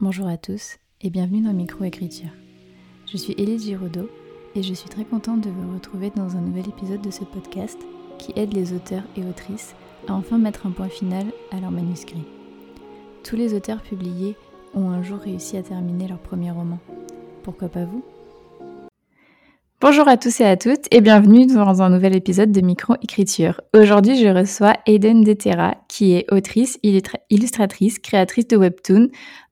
Bonjour à tous et bienvenue dans Microécriture. Je suis Élise Giraudot et je suis très contente de vous retrouver dans un nouvel épisode de ce podcast qui aide les auteurs et autrices à enfin mettre un point final à leur manuscrit. Tous les auteurs publiés ont un jour réussi à terminer leur premier roman. Pourquoi pas vous? Bonjour à tous et à toutes et bienvenue dans un nouvel épisode de Microécriture. Aujourd'hui, je reçois Aiden Detera, qui est autrice, illustratrice, créatrice de webtoon,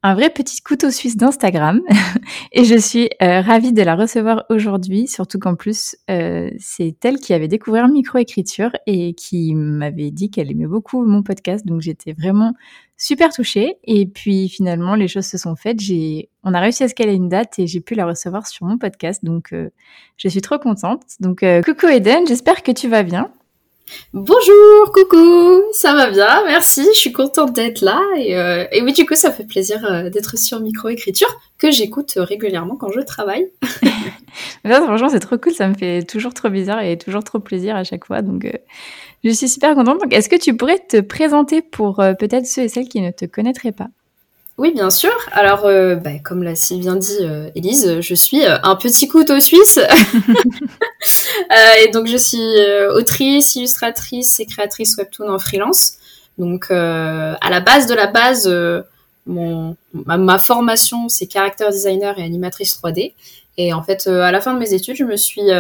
un vrai petit couteau suisse d'Instagram. et je suis euh, ravie de la recevoir aujourd'hui, surtout qu'en plus, euh, c'est elle qui avait découvert microécriture et qui m'avait dit qu'elle aimait beaucoup mon podcast. Donc j'étais vraiment super touchée. Et puis finalement, les choses se sont faites. J'ai, on a réussi à se caler une date et j'ai pu la recevoir sur mon podcast. Donc euh, je suis trop contente. Donc coucou Eden, j'espère que tu vas bien. Bonjour, coucou, ça va bien, merci, je suis contente d'être là et, euh, oui du coup ça fait plaisir euh, d'être sur microécriture que j'écoute régulièrement quand je travaille. franchement c'est trop cool, ça me fait toujours trop bizarre et toujours trop plaisir à chaque fois. Donc euh, je suis super contente. Est-ce que tu pourrais te présenter pour peut-être ceux et celles qui ne te connaîtraient pas? Oui, bien sûr. Alors, euh, bah, comme l'a si bien dit euh, Élise, je suis euh, un petit couteau suisse. et donc, je suis autrice, illustratrice et créatrice webtoon en freelance. Donc, à la base de la base, mon, ma, formation, c'est character designer et animatrice 3D. Et en fait, à la fin de mes études, je me suis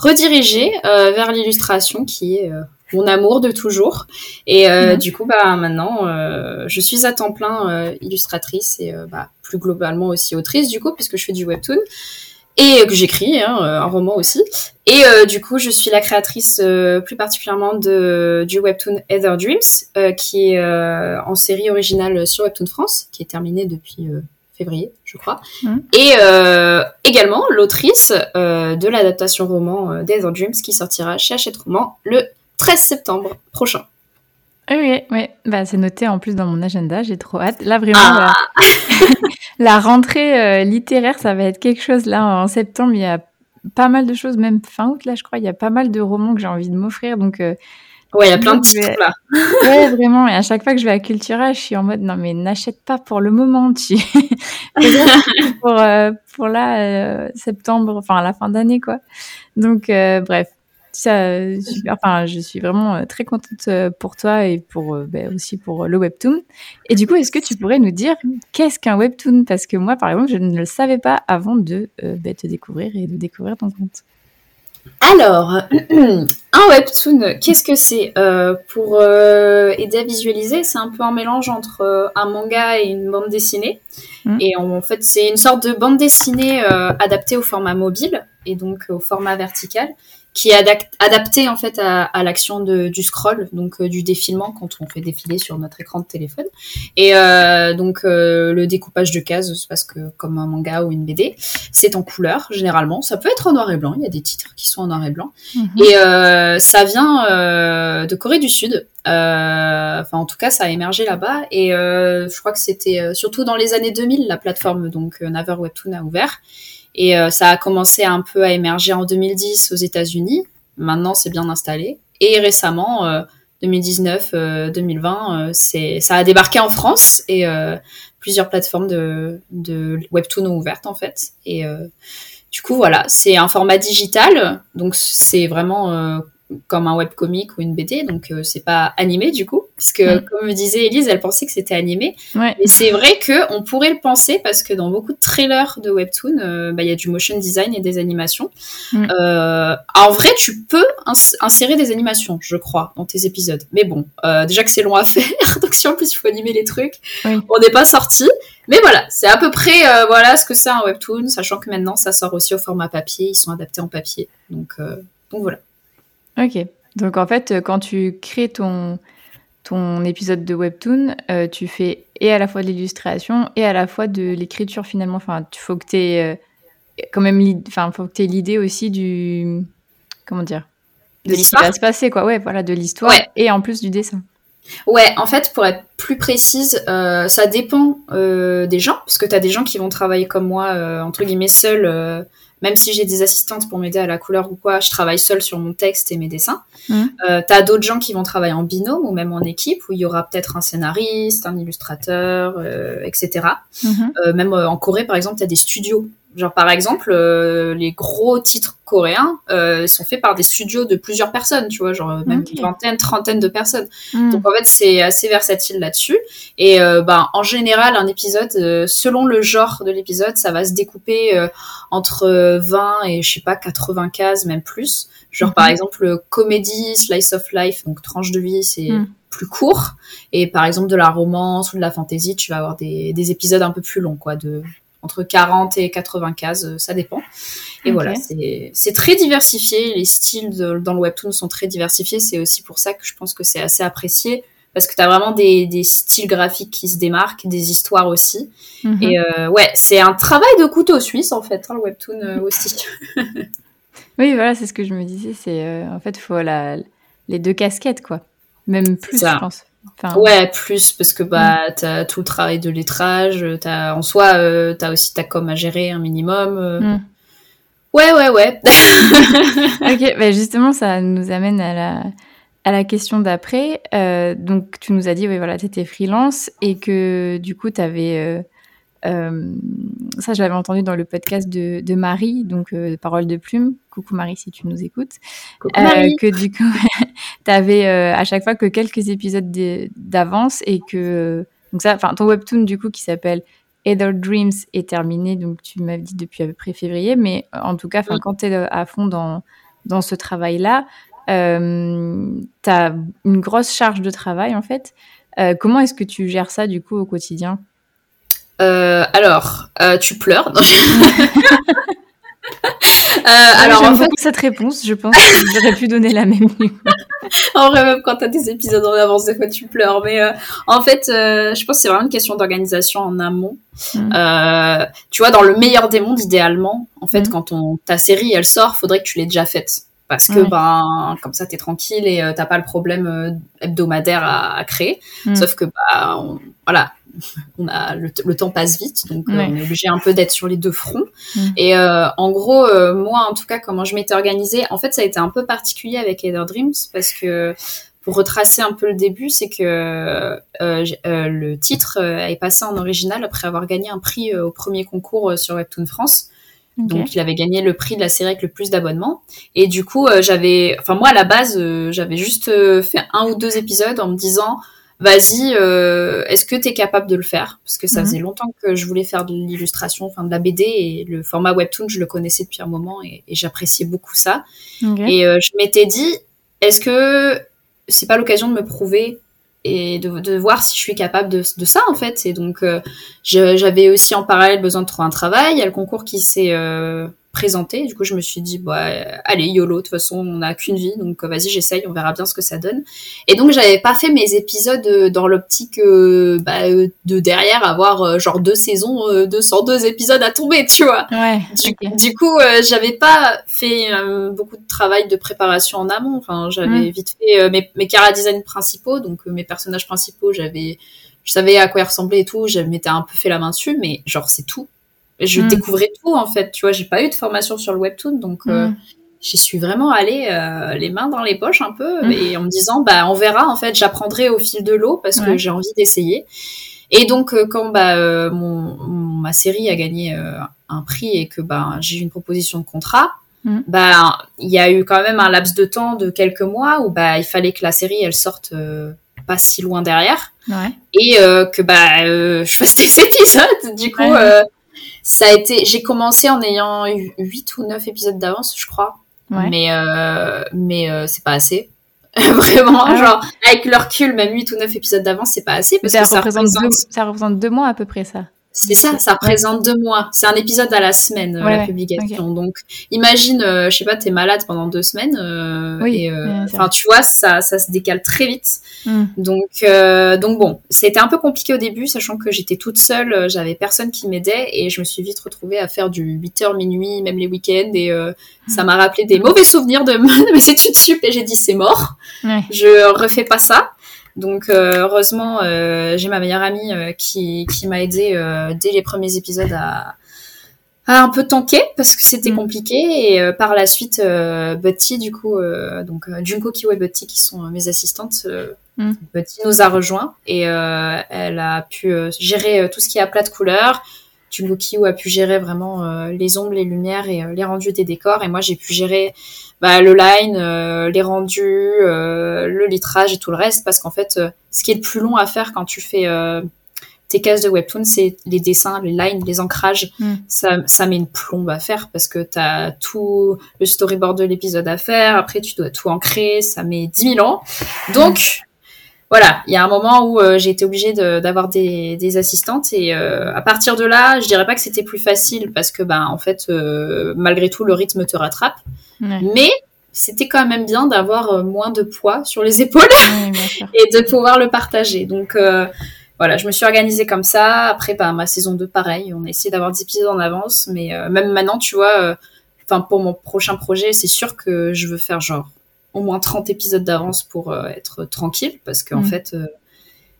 redirigée vers l'illustration, qui est mon amour de toujours. Et euh, mhm. du coup, bah maintenant, euh, je suis à temps plein euh, illustratrice et bah, plus globalement aussi autrice du coup, puisque je fais du webtoon et que j'écris hein, un roman aussi. Et du coup, je suis la créatrice plus particulièrement de du webtoon Heather Dreams, qui est en série originale sur Webtoon France, qui est terminée depuis février, je crois. Mhm. Et également l'autrice de l'adaptation roman d'Heather Dreams qui sortira chez Hachette Roman le 13 septembre prochain. Oui, oui, bah, c'est noté en plus dans mon agenda, j'ai trop hâte. Là, vraiment, ah. la, rentrée euh, littéraire, ça va être quelque chose. Là, en septembre, il y a pas mal de choses, même fin août, là, je crois, il y a pas mal de romans que j'ai envie de m'offrir. Donc, euh, ouais, il y a plein de titres, là. ouais, vraiment. Et à chaque fois que je vais à Cultura, je suis en mode, non, mais n'achète pas pour le moment, tu. pour, euh, pour là, septembre, enfin, la fin d'année, quoi. Donc, bref, ça, enfin, je suis vraiment euh, très contente euh, pour toi et pour euh, ben, aussi pour le webtoon. Et du coup, est-ce que tu pourrais nous dire qu'est-ce qu'un webtoon? Parce que moi, par exemple, je ne le savais pas avant de ben, te découvrir et de découvrir ton compte. Alors, un webtoon, qu'est-ce que c'est Pour aider à visualiser, c'est un peu un mélange entre un manga et une bande dessinée. Mmh. Et en fait, c'est une sorte de bande dessinée adaptée au format mobile et donc au format vertical qui est adapté en fait à, à l'action du scroll, donc euh, du défilement quand on fait défiler sur notre écran de téléphone. Et euh, donc euh, le découpage de cases, parce que comme un manga ou une BD, c'est en couleur généralement. Ça peut être en noir et blanc. Il y a des titres qui sont en noir et blanc. Mhm. Et euh, ça vient euh, de Corée du Sud. Enfin, en tout cas, ça a émergé là-bas. Et je crois que c'était surtout dans les années 2000, la plateforme donc Naver Webtoon a ouvert. Et euh, ça a commencé un peu à émerger en 2010 aux États-Unis. Maintenant, c'est bien installé. Et récemment, 2019, euh, 2020, euh, c'est ça a débarqué en France et plusieurs plateformes de, de webtoon ont ouvertes en fait. Et du coup, voilà, c'est un format digital, donc c'est vraiment comme un webcomic ou une BD, donc euh, c'est pas animé du coup, puisque mm. comme me disait Elise, elle pensait que c'était animé. Ouais. Et c'est vrai que on pourrait le penser parce que dans beaucoup de trailers de webtoon, euh, bah, il y a du motion design et des animations. Mm. Euh, en vrai, tu peux insérer des animations, je crois, dans tes épisodes. Mais bon, déjà que c'est long à faire, donc si en plus il faut animer les trucs, on n'est pas sorti. Mais voilà, c'est à peu près voilà ce que c'est un webtoon, sachant que maintenant ça sort aussi au format papier, ils sont adaptés en papier. Donc donc voilà. Ok. Donc en fait, quand tu crées ton, ton épisode de webtoon, euh, tu fais et à la fois de l'illustration et à la fois de l'écriture finalement. Enfin, il faut que tu aies euh, quand même enfin, faut que l'idée aussi du comment dire de, ce qui va se passer quoi. Ouais, voilà, de l'histoire et en plus du dessin. Ouais, en fait, pour être plus précise, euh, ça dépend euh, des gens, parce que tu as des gens qui vont travailler comme moi, euh, entre guillemets, seuls, même si j'ai des assistantes pour m'aider à la couleur ou quoi, je travaille seule sur mon texte et mes dessins. Mmh. tu as d'autres gens qui vont travailler en binôme ou même en équipe, où il y aura peut-être un scénariste, un illustrateur, etc. Mmh. même en Corée, par exemple, tu as des studios Genre par exemple, euh, les gros titres coréens euh, sont faits par des studios de plusieurs personnes, tu vois, genre même une vingtaine, trentaine de personnes. Hmm. Donc en fait, c'est assez versatile là-dessus. Et euh, bah, en général, un épisode, euh, selon le genre de l'épisode, ça va se découper euh, entre 20 et je sais pas 80 cases, même plus. Genre par mhm. exemple, comédie, slice of life, donc tranche de vie, c'est hmm. plus court. Et par exemple de la romance ou de la fantasy, tu vas avoir des, des épisodes un peu plus longs, quoi, de entre 40 et 80 cases, euh, ça dépend. Et voilà, c'est très diversifié. Les styles dans le webtoon sont très diversifiés. C'est aussi pour ça que je pense que c'est assez apprécié parce que tu as vraiment des, des, styles graphiques qui se démarquent, des histoires aussi. Mhm. Et euh, ouais, c'est un travail de couteau suisse en fait, hein, le webtoon euh, aussi. oui, voilà, c'est ce que je me disais. C'est en fait, il faut la, les deux casquettes quoi, même plus, je pense ouais, plus parce que bah mm. t'as tout le travail de lettrage, t'as en soi euh, t'as aussi ta com à gérer un minimum. Euh. Mm. Ouais, ouais, ouais. ok, bah justement ça nous amène à la à la question d'après. Euh, donc tu nous as dit oui voilà t'étais freelance et que du coup t'avais euh, euh, ça, je l'avais entendu dans le podcast de, de Marie, donc euh, Parole de Plume. Coucou Marie, si tu nous écoutes. Euh, que du coup, tu avais à chaque fois que quelques épisodes d'avance et que. donc, ça, enfin, ton webtoon, du coup, qui s'appelle Ether Dreams est terminé, donc tu m'as dit depuis à peu près février, mais en tout cas, quand tu es à fond dans, dans ce travail-là, euh, tu as une grosse charge de travail en fait. comment est-ce que tu gères ça du coup au quotidien? Euh, alors, euh, tu pleures. Euh, alors en fait cette réponse, je pense que j'aurais pu donner la même. en vrai, même quand t'as des épisodes en avance, des fois tu pleures. Mais en fait, je pense que c'est vraiment une question d'organisation en amont. Mm. tu vois, dans le meilleur des mondes, idéalement, en fait, mm. quand on, ta série elle sort, faudrait que tu l'aies déjà faite parce que ben comme ça t'es tranquille et t'as pas le problème hebdomadaire à, créer. Mm. Sauf que bah voilà, on a le, temps passe vite, donc euh, on est obligé un peu d'être sur les deux fronts. Mm. Et euh, en gros, euh, moi en tout cas, comment je m'étais organisée, en fait, ça a été un peu particulier avec Heather Dreams parce que pour retracer un peu le début, c'est que le titre est passé en original après avoir gagné un prix au premier concours sur Webtoon France. Donc, il avait gagné le prix de la série avec le plus d'abonnements. Et du coup, j'avais, enfin moi à la base, j'avais juste fait un ou deux épisodes en me disant vas-y, euh, est-ce que tu es capable de le faire? Parce que ça mhm. faisait longtemps que je voulais faire de l'illustration, enfin de la BD, et le format webtoon, je le connaissais depuis un moment, et, j'appréciais beaucoup ça. Et euh, je m'étais dit, est-ce que c'est pas l'occasion de me prouver et de, voir si je suis capable de, ça en fait. Et donc euh, j'avais aussi en parallèle besoin de trouver un travail. Il y a le concours qui s'est présenté. Du coup, je me suis dit, bah, allez, YOLO, de toute façon, on n'a qu'une vie, donc euh, vas-y, j'essaye, on verra bien ce que ça donne. Et donc, j'avais pas fait mes épisodes euh, dans l'optique euh, bah, de derrière avoir genre deux saisons, 202 épisodes à tomber, tu vois. Ouais, du, coup, j'avais pas fait beaucoup de travail de préparation en amont. Enfin, j'avais mm. vite fait mes, mes cara design principaux, donc mes personnages principaux, j'avais je savais à quoi ils ressemblaient et tout, je m'étais un peu fait la main dessus, mais genre c'est tout je hmm. découvrais tout en fait. Tu vois, j'ai pas eu de formation sur le webtoon, donc euh, hmm. j'y suis vraiment allée euh, les mains dans les poches un peu hmm. et en me disant bah on verra en fait, j'apprendrai au fil de l'eau parce que j'ai envie d'essayer. Et donc euh, quand bah mon, ma série a gagné un prix et que bah j'ai eu une proposition de contrat, bah il y a eu quand même un laps de temps de quelques mois où bah il fallait que la série elle sorte pas si loin derrière ouais. et que bah je fasse des épisodes du coup ça a été, j'ai commencé en ayant 8 ou 9 épisodes d'avance, je crois. Mais, euh, mais euh, c'est pas assez. Vraiment, ah genre, avec le recul, même 8 ou 9 épisodes d'avance, c'est pas assez. Parce ça, que représente ça, représente... Deux, ça représente deux mois à peu près, ça. C'est ça, ça représente deux mois. C'est un épisode à la semaine, euh, la publication. Donc, imagine, euh, je sais pas, t'es malade pendant deux semaines. Euh, oui, enfin, tu vois, ça, ça se décale très vite. Hmm. Donc, donc bon, c'était un peu compliqué au début, sachant que j'étais toute seule, j'avais personne qui m'aidait et je me suis vite retrouvée à faire du 8h minuit, même les week-ends et ça m'a rappelé des mauvais souvenirs de, mes études sup et j'ai dit c'est mort. Je refais pas ça. Donc heureusement, j'ai ma meilleure amie qui, qui m'a aidé dès les premiers épisodes à, un peu tanké parce que c'était mm. compliqué et euh, par la suite euh, Betty du coup euh, donc Junko Kiwa et Betty qui sont mes assistantes mm. Betty nous a rejoint et elle a pu gérer tout ce qui est à plat de couleurs Junko Kiwa a pu gérer vraiment les ombres les lumières et les rendus des décors et moi j'ai pu gérer bah, le line les rendus le litrage et tout le reste parce qu'en fait ce qui est le plus long à faire quand tu fais tes cases de webtoon, c'est les dessins, les lines, les ancrages. Hmm. Ça, ça met une plombe à faire parce que tu as tout le storyboard de l'épisode à faire. Après, tu dois tout ancrer. Ça met 10 000 ans. Donc, voilà, il y a un moment où euh, j'ai été obligée d'avoir des, des, assistantes et euh, à partir de là, je dirais pas que c'était plus facile parce que ben en fait euh, malgré tout le rythme te rattrape. Mais c'était quand même bien d'avoir moins de poids sur les épaules et de pouvoir le partager. Donc voilà, je me suis organisée comme ça. Après, bah, ma saison 2, pareil. On a essayé d'avoir des épisodes en avance. Mais euh, même maintenant, tu vois, euh, enfin pour mon prochain projet, c'est sûr que je veux faire genre au moins 30 épisodes d'avance pour euh, être tranquille. Parce qu'en mm. fait,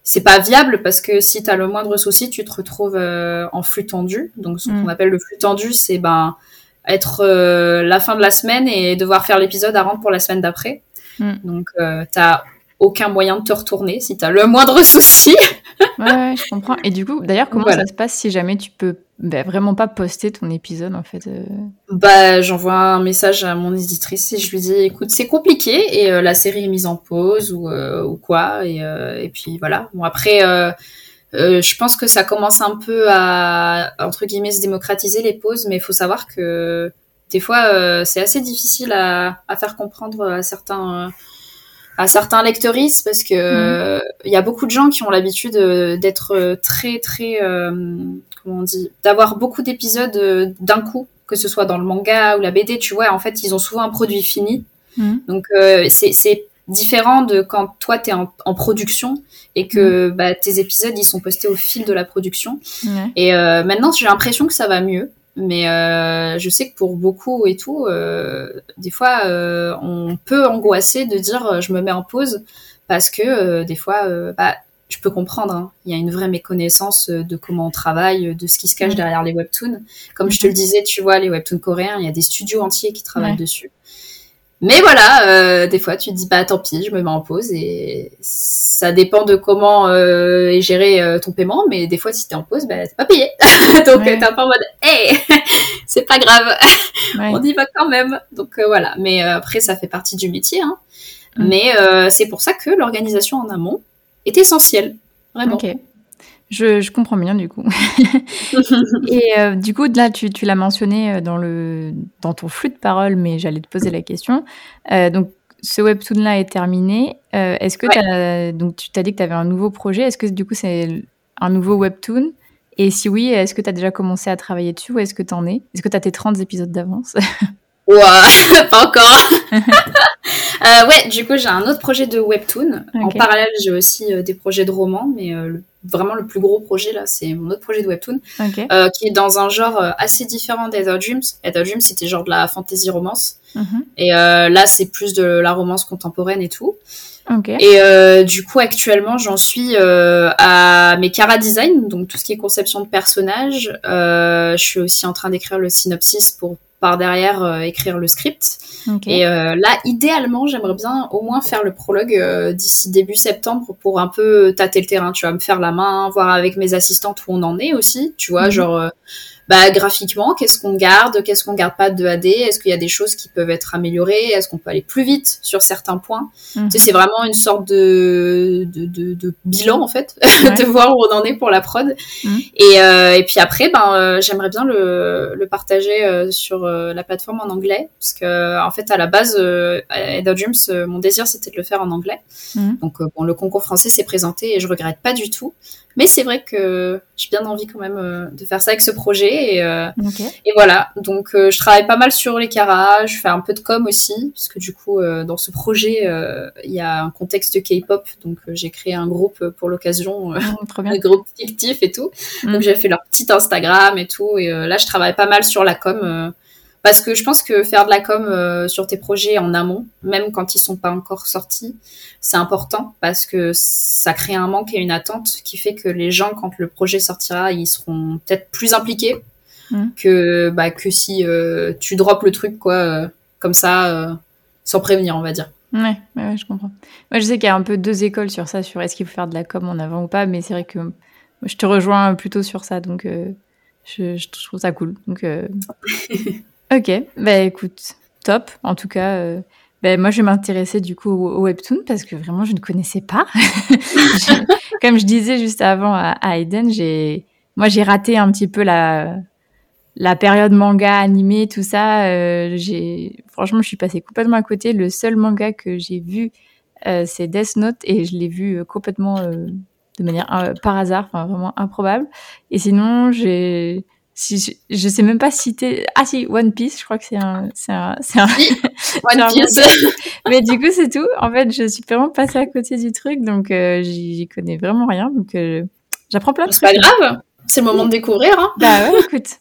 c'est pas viable. Parce que si tu as le moindre souci, tu te retrouves en flux tendu. Donc, ce qu'on mm. appelle le flux tendu, c'est ben, être la fin de la semaine et devoir faire l'épisode à rendre pour la semaine d'après. Mm. Donc, tu as aucun moyen de te retourner si tu as le moindre souci. ouais, je comprends. Et du coup, d'ailleurs, comment ça se passe si jamais tu peux bah, vraiment pas poster ton épisode en fait euh? Bah, j'envoie un message à mon éditrice et je lui dis écoute, c'est compliqué et euh, la série est mise en pause ou, euh, ou quoi et, et, puis voilà. Bon après je pense que ça commence un peu à entre guillemets se démocratiser les pauses mais il faut savoir que des fois c'est assez difficile à, à, faire comprendre à certains à certains lecteuristes parce que mhm. il y a beaucoup de gens qui ont l'habitude euh, d'être euh, très très euh, comment on dit d'avoir beaucoup d'épisodes d'un coup que ce soit dans le manga ou la BD tu vois en fait ils ont souvent un produit fini mhm. donc c'est différent de quand toi tu es en, production et que mhm. bah, tes épisodes ils sont postés au fil de la production et maintenant j'ai l'impression que ça va mieux mais euh, je sais que pour beaucoup et tout, euh, des fois, euh, on peut angoisser de dire je me mets en pause parce que des fois, bah, je peux comprendre. Hein. Il y a une vraie méconnaissance de comment on travaille, de ce qui se cache mm. derrière les webtoons. Comme je te le mm-hmm. disais, tu vois, les webtoons coréens, il y a des studios entiers qui travaillent dessus. Mais voilà, euh, des fois tu te dis bah tant pis, je me mets en pause et ça dépend de comment euh, est géré euh, ton paiement, mais des fois si t'es en pause, bah t'es pas payé. Donc t'es un peu en mode hey, c'est pas grave, on y va quand même. Donc voilà, mais après ça fait partie du métier, hein. Mm. Mais c'est pour ça que l'organisation en amont est essentielle, vraiment. Je, comprends bien du coup. et euh, du coup, là, tu, l'as mentionné euh, dans, le, dans ton flux de paroles, mais j'allais te poser la question. Euh, donc, ce webtoon-là est terminé. Est-ce que as, donc tu t'as dit que tu avais un nouveau projet Est-ce que du coup, c'est un nouveau webtoon? Et si oui, est-ce que tu as déjà commencé à travailler dessus ou est-ce que tu en es? Est-ce que tu as tes 30 épisodes d'avance? Ouah, pas encore. euh, ouais, du coup, j'ai un autre projet de webtoon. En parallèle, j'ai aussi euh, des projets de romans, mais euh, vraiment le plus gros projet là, c'est mon autre projet de webtoon, euh, qui est dans un genre assez différent d'Ether Dreams. Ether Dreams, c'était genre de la fantasy romance, mhm. et là, c'est plus de la romance contemporaine et tout. Et du coup, actuellement, j'en suis à mes cara design, donc tout ce qui est conception de personnages. je suis aussi en train d'écrire le synopsis pour par derrière euh, écrire le script. Et euh, là, idéalement, j'aimerais bien au moins faire le prologue euh, d'ici début septembre pour un peu tâter le terrain, tu vois, me faire la main, voir avec mes assistantes où on en est aussi, tu vois, mhm. genre bah, graphiquement, qu'est-ce qu'on garde, qu'est-ce qu'on garde pas de 2AD, est-ce qu'il y a des choses qui peuvent être améliorées, est-ce qu'on peut aller plus vite sur certains points? Tu sais, c'est vraiment une sorte de, de, de, de bilan, en fait, de voir où on en est pour la prod. Et, euh, et puis après, ben, euh, j'aimerais bien le, le partager euh, sur la plateforme en anglais, parce que, en fait, à la base, à Eda Dreams, mon désir, c'était de le faire en anglais. Mhm. Donc, bon, le concours français s'est présenté et je regrette pas du tout. Mais c'est vrai que j'ai bien envie quand même euh, de faire ça avec ce projet. Et, euh, et voilà, donc euh, je travaille pas mal sur les caras, je fais un peu de com aussi, parce que du coup, dans ce projet, il y a un contexte K-pop, donc j'ai créé un groupe pour l'occasion, ah, un groupe fictif et tout. Mm. Donc j'ai fait leur petit Instagram et tout, et là je travaille pas mal sur la com Parce que je pense que faire de la com euh, sur tes projets en amont, même quand ils sont pas encore sortis, c'est important parce que ça crée un manque et une attente qui fait que les gens, quand le projet sortira, ils seront peut-être plus impliqués mmh. que bah, que si euh, tu drops le truc quoi euh, comme ça sans prévenir, on va dire. Ouais, ouais, je comprends. Moi, je sais qu'il y a un peu deux écoles sur ça, sur est-ce qu'il faut faire de la com en avant ou pas, mais c'est vrai que je te rejoins plutôt sur ça, donc je, je, trouve ça cool. Donc, Ok, bah écoute, top. En tout cas, euh, bah, moi je vais m'intéresser du coup au, webtoon parce que vraiment je ne connaissais pas. comme je disais juste avant à, Aiden, j'ai, moi j'ai raté un petit peu la la période manga animé, tout ça. Euh, j'ai, franchement, je suis passée complètement à côté. Le seul manga que j'ai vu, euh, c'est Death Note et je l'ai vu complètement de manière par hasard, enfin vraiment improbable. Et sinon, j'ai si je, sais même pas citer. Ah si One Piece je crois que c'est un c'est un c'est un, One Piece. mais du coup c'est tout. En fait je suis vraiment passée à côté du truc donc euh, j'y connais vraiment rien donc euh, j'apprends plein de trucs. c'est pas grave. C'est le moment de découvrir hein. Bah ouais écoute.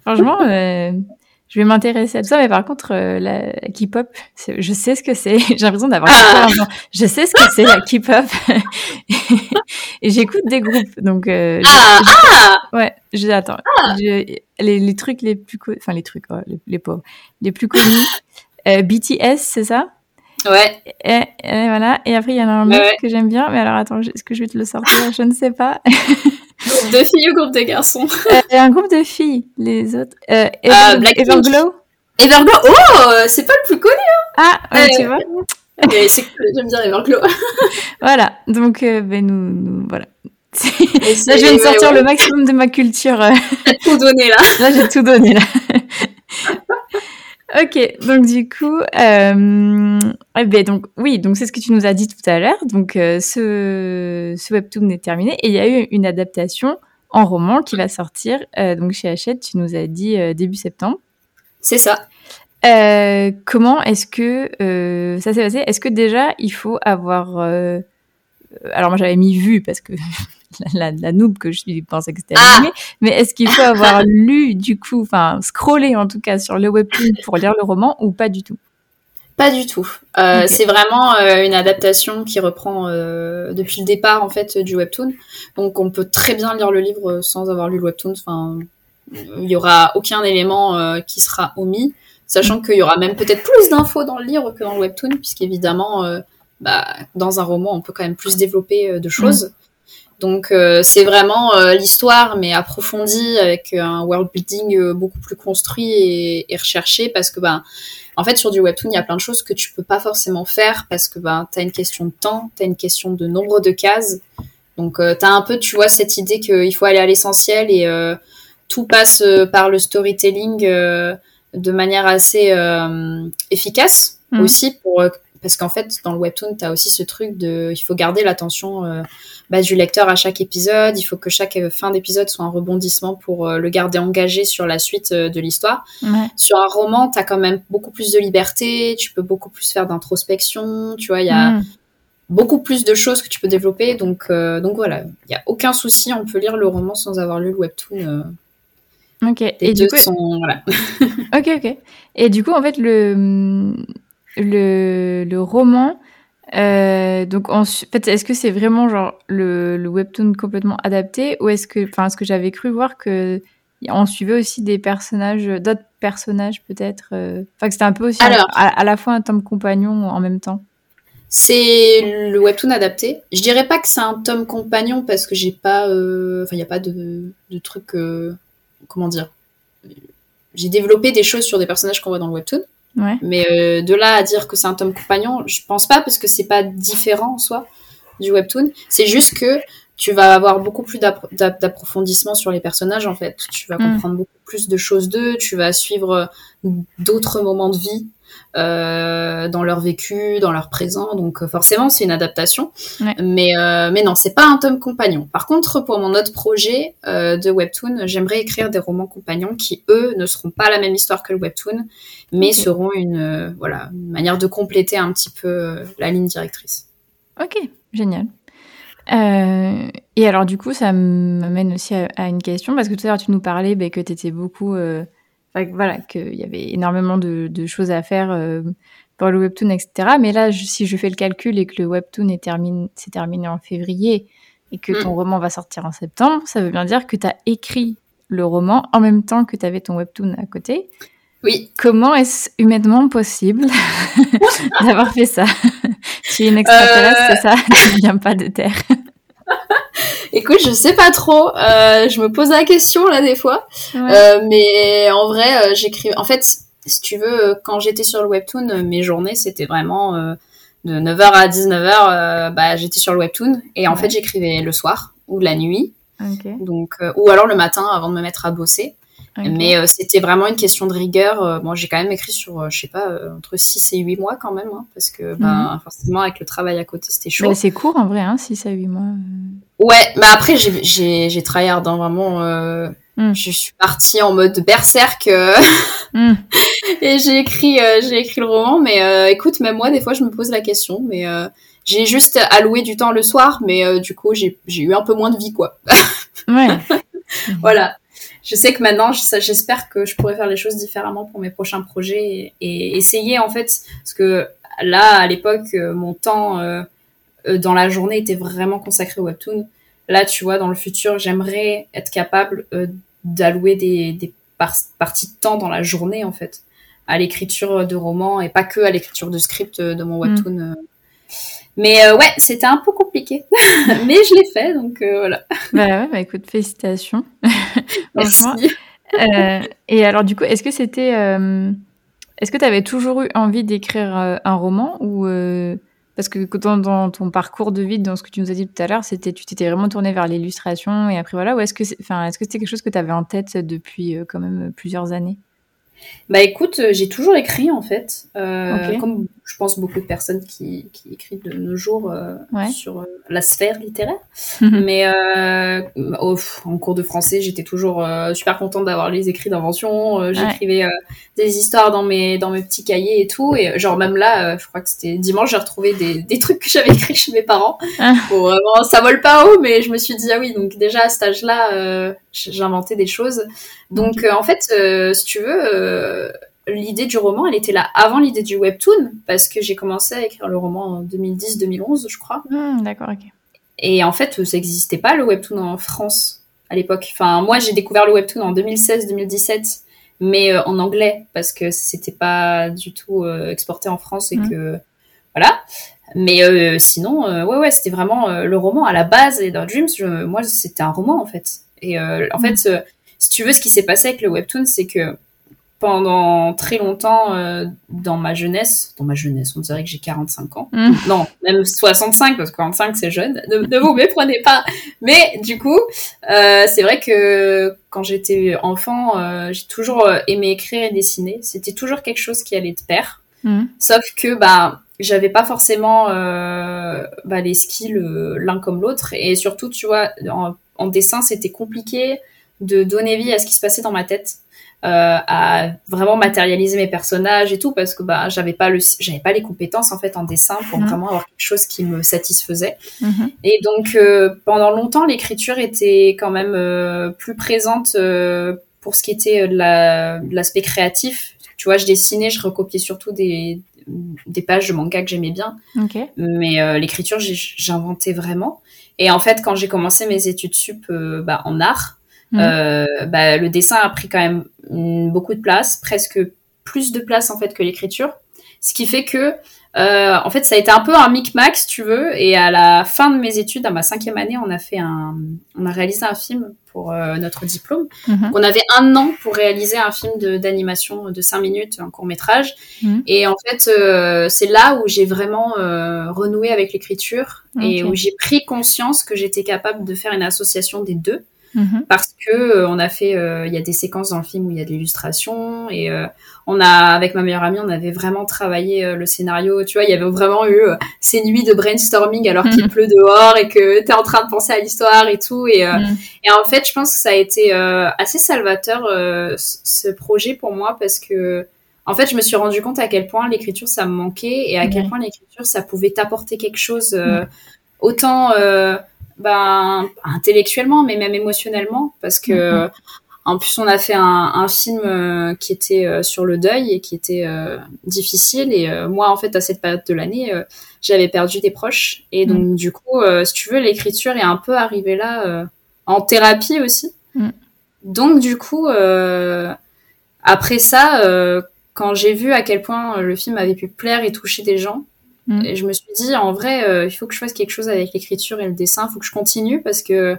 Franchement euh, je vais m'intéresser à tout ça, mais par contre, euh, la K-pop, je sais ce que c'est. J'ai l'impression d'avoir ah. Je sais ce que c'est la K-pop. et j'écoute des groupes, donc. Euh, ah, ah Ouais, je, attends. Ah. les, les, trucs les plus, enfin les trucs, les, pauvres, les plus connus. Euh, BTS, c'est ça? Ouais. Et, voilà. Et après, il y en a un autre que j'aime bien. Mais alors, attends, est-ce que je vais te le sortir? Je ne sais pas. Groupe de filles ou groupe de garçons? Euh, Un groupe de filles, les autres. Euh, euh Everglow? Everglow, oh C'est pas le plus connu hein Ah, tu vois c'est cool, j'aime bien Everglow. voilà, donc ben, nous, nous, voilà. Là, je viens de sortir le maximum de ma culture. T'as tout donné là. Là, j'ai tout donné là. Ok, donc du coup, euh, eh ben donc oui, donc c'est ce que tu nous as dit tout à l'heure. Donc euh, ce, ce webtoon est terminé et il y a eu une adaptation en roman qui va sortir euh, donc chez Hachette. Tu nous as dit euh, début septembre. C'est ça. Euh, comment est-ce que ça s'est passé? Est-ce que déjà il faut avoir alors moi j'avais mis vu parce que la, la, noob que je suis pensais que c'était ah animé, mais est-ce qu'il faut avoir lu du coup, enfin scroller en tout cas sur le webtoon pour lire le roman ou pas du tout? Pas du tout. Euh, C'est vraiment euh, une adaptation qui reprend euh, depuis le départ en fait du webtoon, donc on peut très bien lire le livre sans avoir lu le webtoon. Enfin, il y aura aucun élément qui sera omis, sachant qu'il y aura même peut-être plus d'infos dans le livre que dans le webtoon, puisqu'évidemment bah, dans un roman, on peut quand même plus développer de choses. Donc euh, c'est vraiment euh, l'histoire, mais approfondie avec un world building euh, beaucoup plus construit et, recherché, parce que ben en fait sur du webtoon il y a plein de choses que tu peux pas forcément faire parce que ben t'as une question de temps, t'as une question de nombre de cases, donc t'as un peu tu vois cette idée qu'il faut aller à l'essentiel et tout passe par le storytelling de manière assez efficace mmh. aussi pour parce qu'en fait dans le webtoon tu as aussi ce truc de il faut garder l'attention euh, bah, du lecteur à chaque épisode il faut que chaque euh, fin d'épisode soit un rebondissement pour euh, le garder engagé sur la suite de l'histoire sur un roman tu as quand même beaucoup plus de liberté tu peux beaucoup plus faire d'introspection tu vois il y a mm. beaucoup plus de choses que tu peux développer donc donc voilà il y a aucun souci on peut lire le roman sans avoir lu le webtoon Ok. et du coup, sont... voilà. ok, ok. Et du coup, en fait, le le, le roman, euh, donc en, fait, est-ce que c'est vraiment genre le, le, webtoon complètement adapté ou est-ce que, enfin, ce que j'avais cru voir que on suivait aussi des personnages, d'autres personnages peut-être, euh, enfin que c'était un peu aussi à, la fois un tome compagnon en même temps? C'est le webtoon adapté. Je dirais pas que c'est un tome compagnon parce que j'ai pas, euh, enfin il y a pas de, de truc, comment dire? J'ai développé des choses sur des personnages qu'on voit dans le webtoon. Mais euh, de là à dire que c'est un tome compagnon, je pense pas parce que c'est pas différent en soi du webtoon. C'est juste que tu vas avoir beaucoup plus d'approfondissement sur les personnages en fait. Tu vas mm. comprendre beaucoup plus de choses d'eux. Tu vas suivre d'autres moments de vie euh, dans leur vécu, dans leur présent. Donc euh, forcément, c'est une adaptation. Mais, euh, mais non, c'est pas un tome compagnon. Par contre, pour mon autre projet de webtoon, j'aimerais écrire des romans compagnons qui, eux, ne seront pas la même histoire que le webtoon, mais seront une, voilà, une manière de compléter un petit peu la ligne directrice. Ok, génial. et alors du coup, ça m'amène aussi à, une question, parce que tout à l'heure tu nous parlais bah, que tu étais beaucoup voilà, qu'il y avait énormément de, choses à faire pour le webtoon, etc. Mais là, si je fais le calcul et que le webtoon est terminé, s'est terminé en février et que ton mm. roman va sortir en septembre, ça veut bien dire que tu as écrit le roman en même temps que tu avais ton webtoon à côté. Oui. Comment est-ce humainement possible d'avoir fait ça? Tu es une extraterrestre, c'est ça? Tu ne viens pas de Terre. Écoute, je sais pas trop. Euh, je me pose la question là des fois. Euh, mais en vrai, euh, j'écris. En fait, si tu veux, quand j'étais sur le webtoon, mes journées c'était vraiment de 9h à 19h. bah, j'étais sur le webtoon et en fait j'écrivais le soir ou la nuit. Donc, ou alors le matin avant de me mettre à bosser. Mais euh, c'était vraiment une question de rigueur. bon, euh, j'ai quand même écrit sur, euh, je sais pas, entre 6 et 8 mois quand même, hein, parce que ben, mhm. forcément, avec le travail à côté, c'était chaud. c'est court en vrai, hein, 6 à 8 mois. Ouais, mais après, j'ai travaillé dans vraiment. Mm. Je suis partie en mode berserk mm. et j'ai écrit, j'ai écrit le roman. Mais écoute, même moi, des fois, je me pose la question. Mais j'ai juste alloué du temps le soir, mais du coup, j'ai eu un peu moins de vie, quoi. ouais. voilà je sais que maintenant, j'espère que je pourrais faire les choses différemment pour mes prochains projets et, essayer en fait, parce que là, à l'époque, euh, mon temps euh, euh, dans la journée était vraiment consacré au webtoon. Là, tu vois, dans le futur, j'aimerais être capable d'allouer des, parties de temps dans la journée en fait à l'écriture de romans et pas que à l'écriture de script de mon mm. webtoon. Mais ouais, c'était un peu compliqué, mais je l'ai fait, donc voilà. Bah ouais, bah écoute, félicitations. Merci. Euh, et alors, du coup, est-ce que c'était. Euh, est-ce que tu avais toujours eu envie d'écrire euh, un roman ou. parce que dans, dans, ton parcours de vie, dans ce que tu nous as dit tout à l'heure, c'était tu t'étais vraiment tourné vers l'illustration et après voilà, ou est-ce que enfin est-ce que c'était quelque chose que tu avais en tête depuis quand même plusieurs années? Bah écoute, j'ai toujours écrit en fait, comme je pense beaucoup de personnes qui, qui écrivent de nos jours euh, sur euh, la sphère littéraire. Mhm. Mais euh, en cours de français, j'étais toujours euh, super contente d'avoir les écrits d'invention. J'écrivais des histoires dans mes dans mes petits cahiers et tout. Et genre même là, je crois que c'était dimanche, j'ai retrouvé des, des trucs que j'avais écrits chez mes parents. Ah. Bon, vraiment, ça vole pas haut, mais je me suis dit ah oui, donc déjà à cet âge-là, j'inventais des choses. Donc en fait, si tu veux l'idée du roman, elle était là avant l'idée du webtoon, parce que j'ai commencé à écrire le roman en 2010-2011, je crois. Hmm, d'accord, ok. Et en fait, ça n'existait pas le webtoon en France à l'époque. Enfin, moi, j'ai découvert le webtoon en 2016-2017, mais euh, en anglais, parce que c'était pas du tout euh, exporté en France et hmm. que. Voilà. Mais euh, sinon, ouais, ouais, c'était vraiment le roman à la base. Et dans Dreams, moi, c'était un roman, en fait. Et en hmm. fait, si tu veux, ce qui s'est passé avec le webtoon, c'est que pendant très longtemps euh, dans ma jeunesse, dans ma jeunesse, on dirait que j'ai 45 ans. Mm. Non, même 65 parce que 45 c'est jeune. Ne, ne, vous méprenez pas. Mais du coup, euh, c'est vrai que quand j'étais enfant, euh, j'ai toujours aimé écrire et dessiner. C'était toujours quelque chose qui allait de pair. Mm. Sauf que bah j'avais pas forcément bah, les skills l'un comme l'autre et surtout tu vois en, en dessin c'était compliqué de donner vie à ce qui se passait dans ma tête à vraiment matérialiser mes personnages et tout parce que bah j'avais pas le j'avais pas les compétences en fait en dessin pour mhm. vraiment avoir quelque chose qui me satisfaisait. Mhm. et donc euh, pendant longtemps l'écriture était quand même euh, plus présente pour ce qui était de l'aspect créatif. Tu vois je dessinais je recopiais surtout des des pages de manga que j'aimais bien. Mais l'écriture j'inventais vraiment. Et en fait quand j'ai commencé mes études sup bah, en art Mm. Euh, bah, le dessin a pris quand même beaucoup de place, presque plus de place en fait que l'écriture, ce qui fait que euh, en fait ça a été un peu un micmac si tu veux. Et à la fin de mes études, à ma cinquième année, on a fait un, on a réalisé un film pour euh, notre diplôme. Mm-hmm. On avait un an pour réaliser un film d'animation de, cinq minutes, un court métrage. Mm. Et en fait, euh, c'est là où j'ai vraiment euh, renoué avec l'écriture et où j'ai pris conscience que j'étais capable de faire une association des deux. Mhm. parce que euh, on a fait, euh, il y a des séquences dans le film où il y a de l'illustration et euh, on a, avec ma meilleure amie, on avait vraiment travaillé le scénario. Tu vois, il y avait vraiment eu ces nuits de brainstorming alors qu'il mhm. pleut dehors et que t'es en train de penser à l'histoire et tout. Et, mhm. et en fait, je pense que ça a été assez salvateur ce projet pour moi parce que en fait, je me suis rendu compte à quel point l'écriture ça me manquait et à quel point l'écriture ça pouvait t'apporter quelque chose autant ben, intellectuellement, mais même émotionnellement, parce que En plus, on a fait un, un film qui était sur le deuil et qui était difficile. Et moi, en fait, à cette période de l'année, j'avais perdu des proches. Et donc, mm. du coup, si tu veux, l'écriture est un peu arrivée là en thérapie aussi. Mm. Donc, du coup, après ça, quand j'ai vu à quel point le film avait pu plaire et toucher des gens, Mm. Et je me suis dit, en vrai, euh, il faut que je fasse quelque chose avec l'écriture et le dessin, il faut que je continue parce que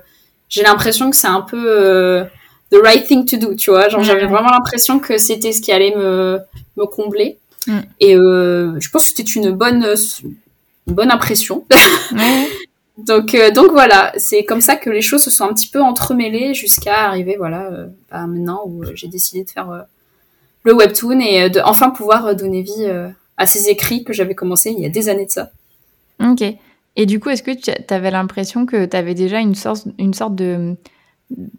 j'ai l'impression que c'est un peu euh, the right thing to do, tu vois. Genre, j'avais vraiment l'impression que c'était ce qui allait me, me combler. Mm. Et euh, je pense que c'était une bonne, une bonne impression. donc, donc voilà, c'est comme ça que les choses se sont un petit peu entremêlées jusqu'à arriver, voilà, à maintenant où j'ai décidé de faire le webtoon et de enfin pouvoir donner vie à ces écrits que j'avais commencé il y a des années de ça. Ok. Et du coup, est-ce que tu avais l'impression que tu avais déjà une sorte, une sorte de,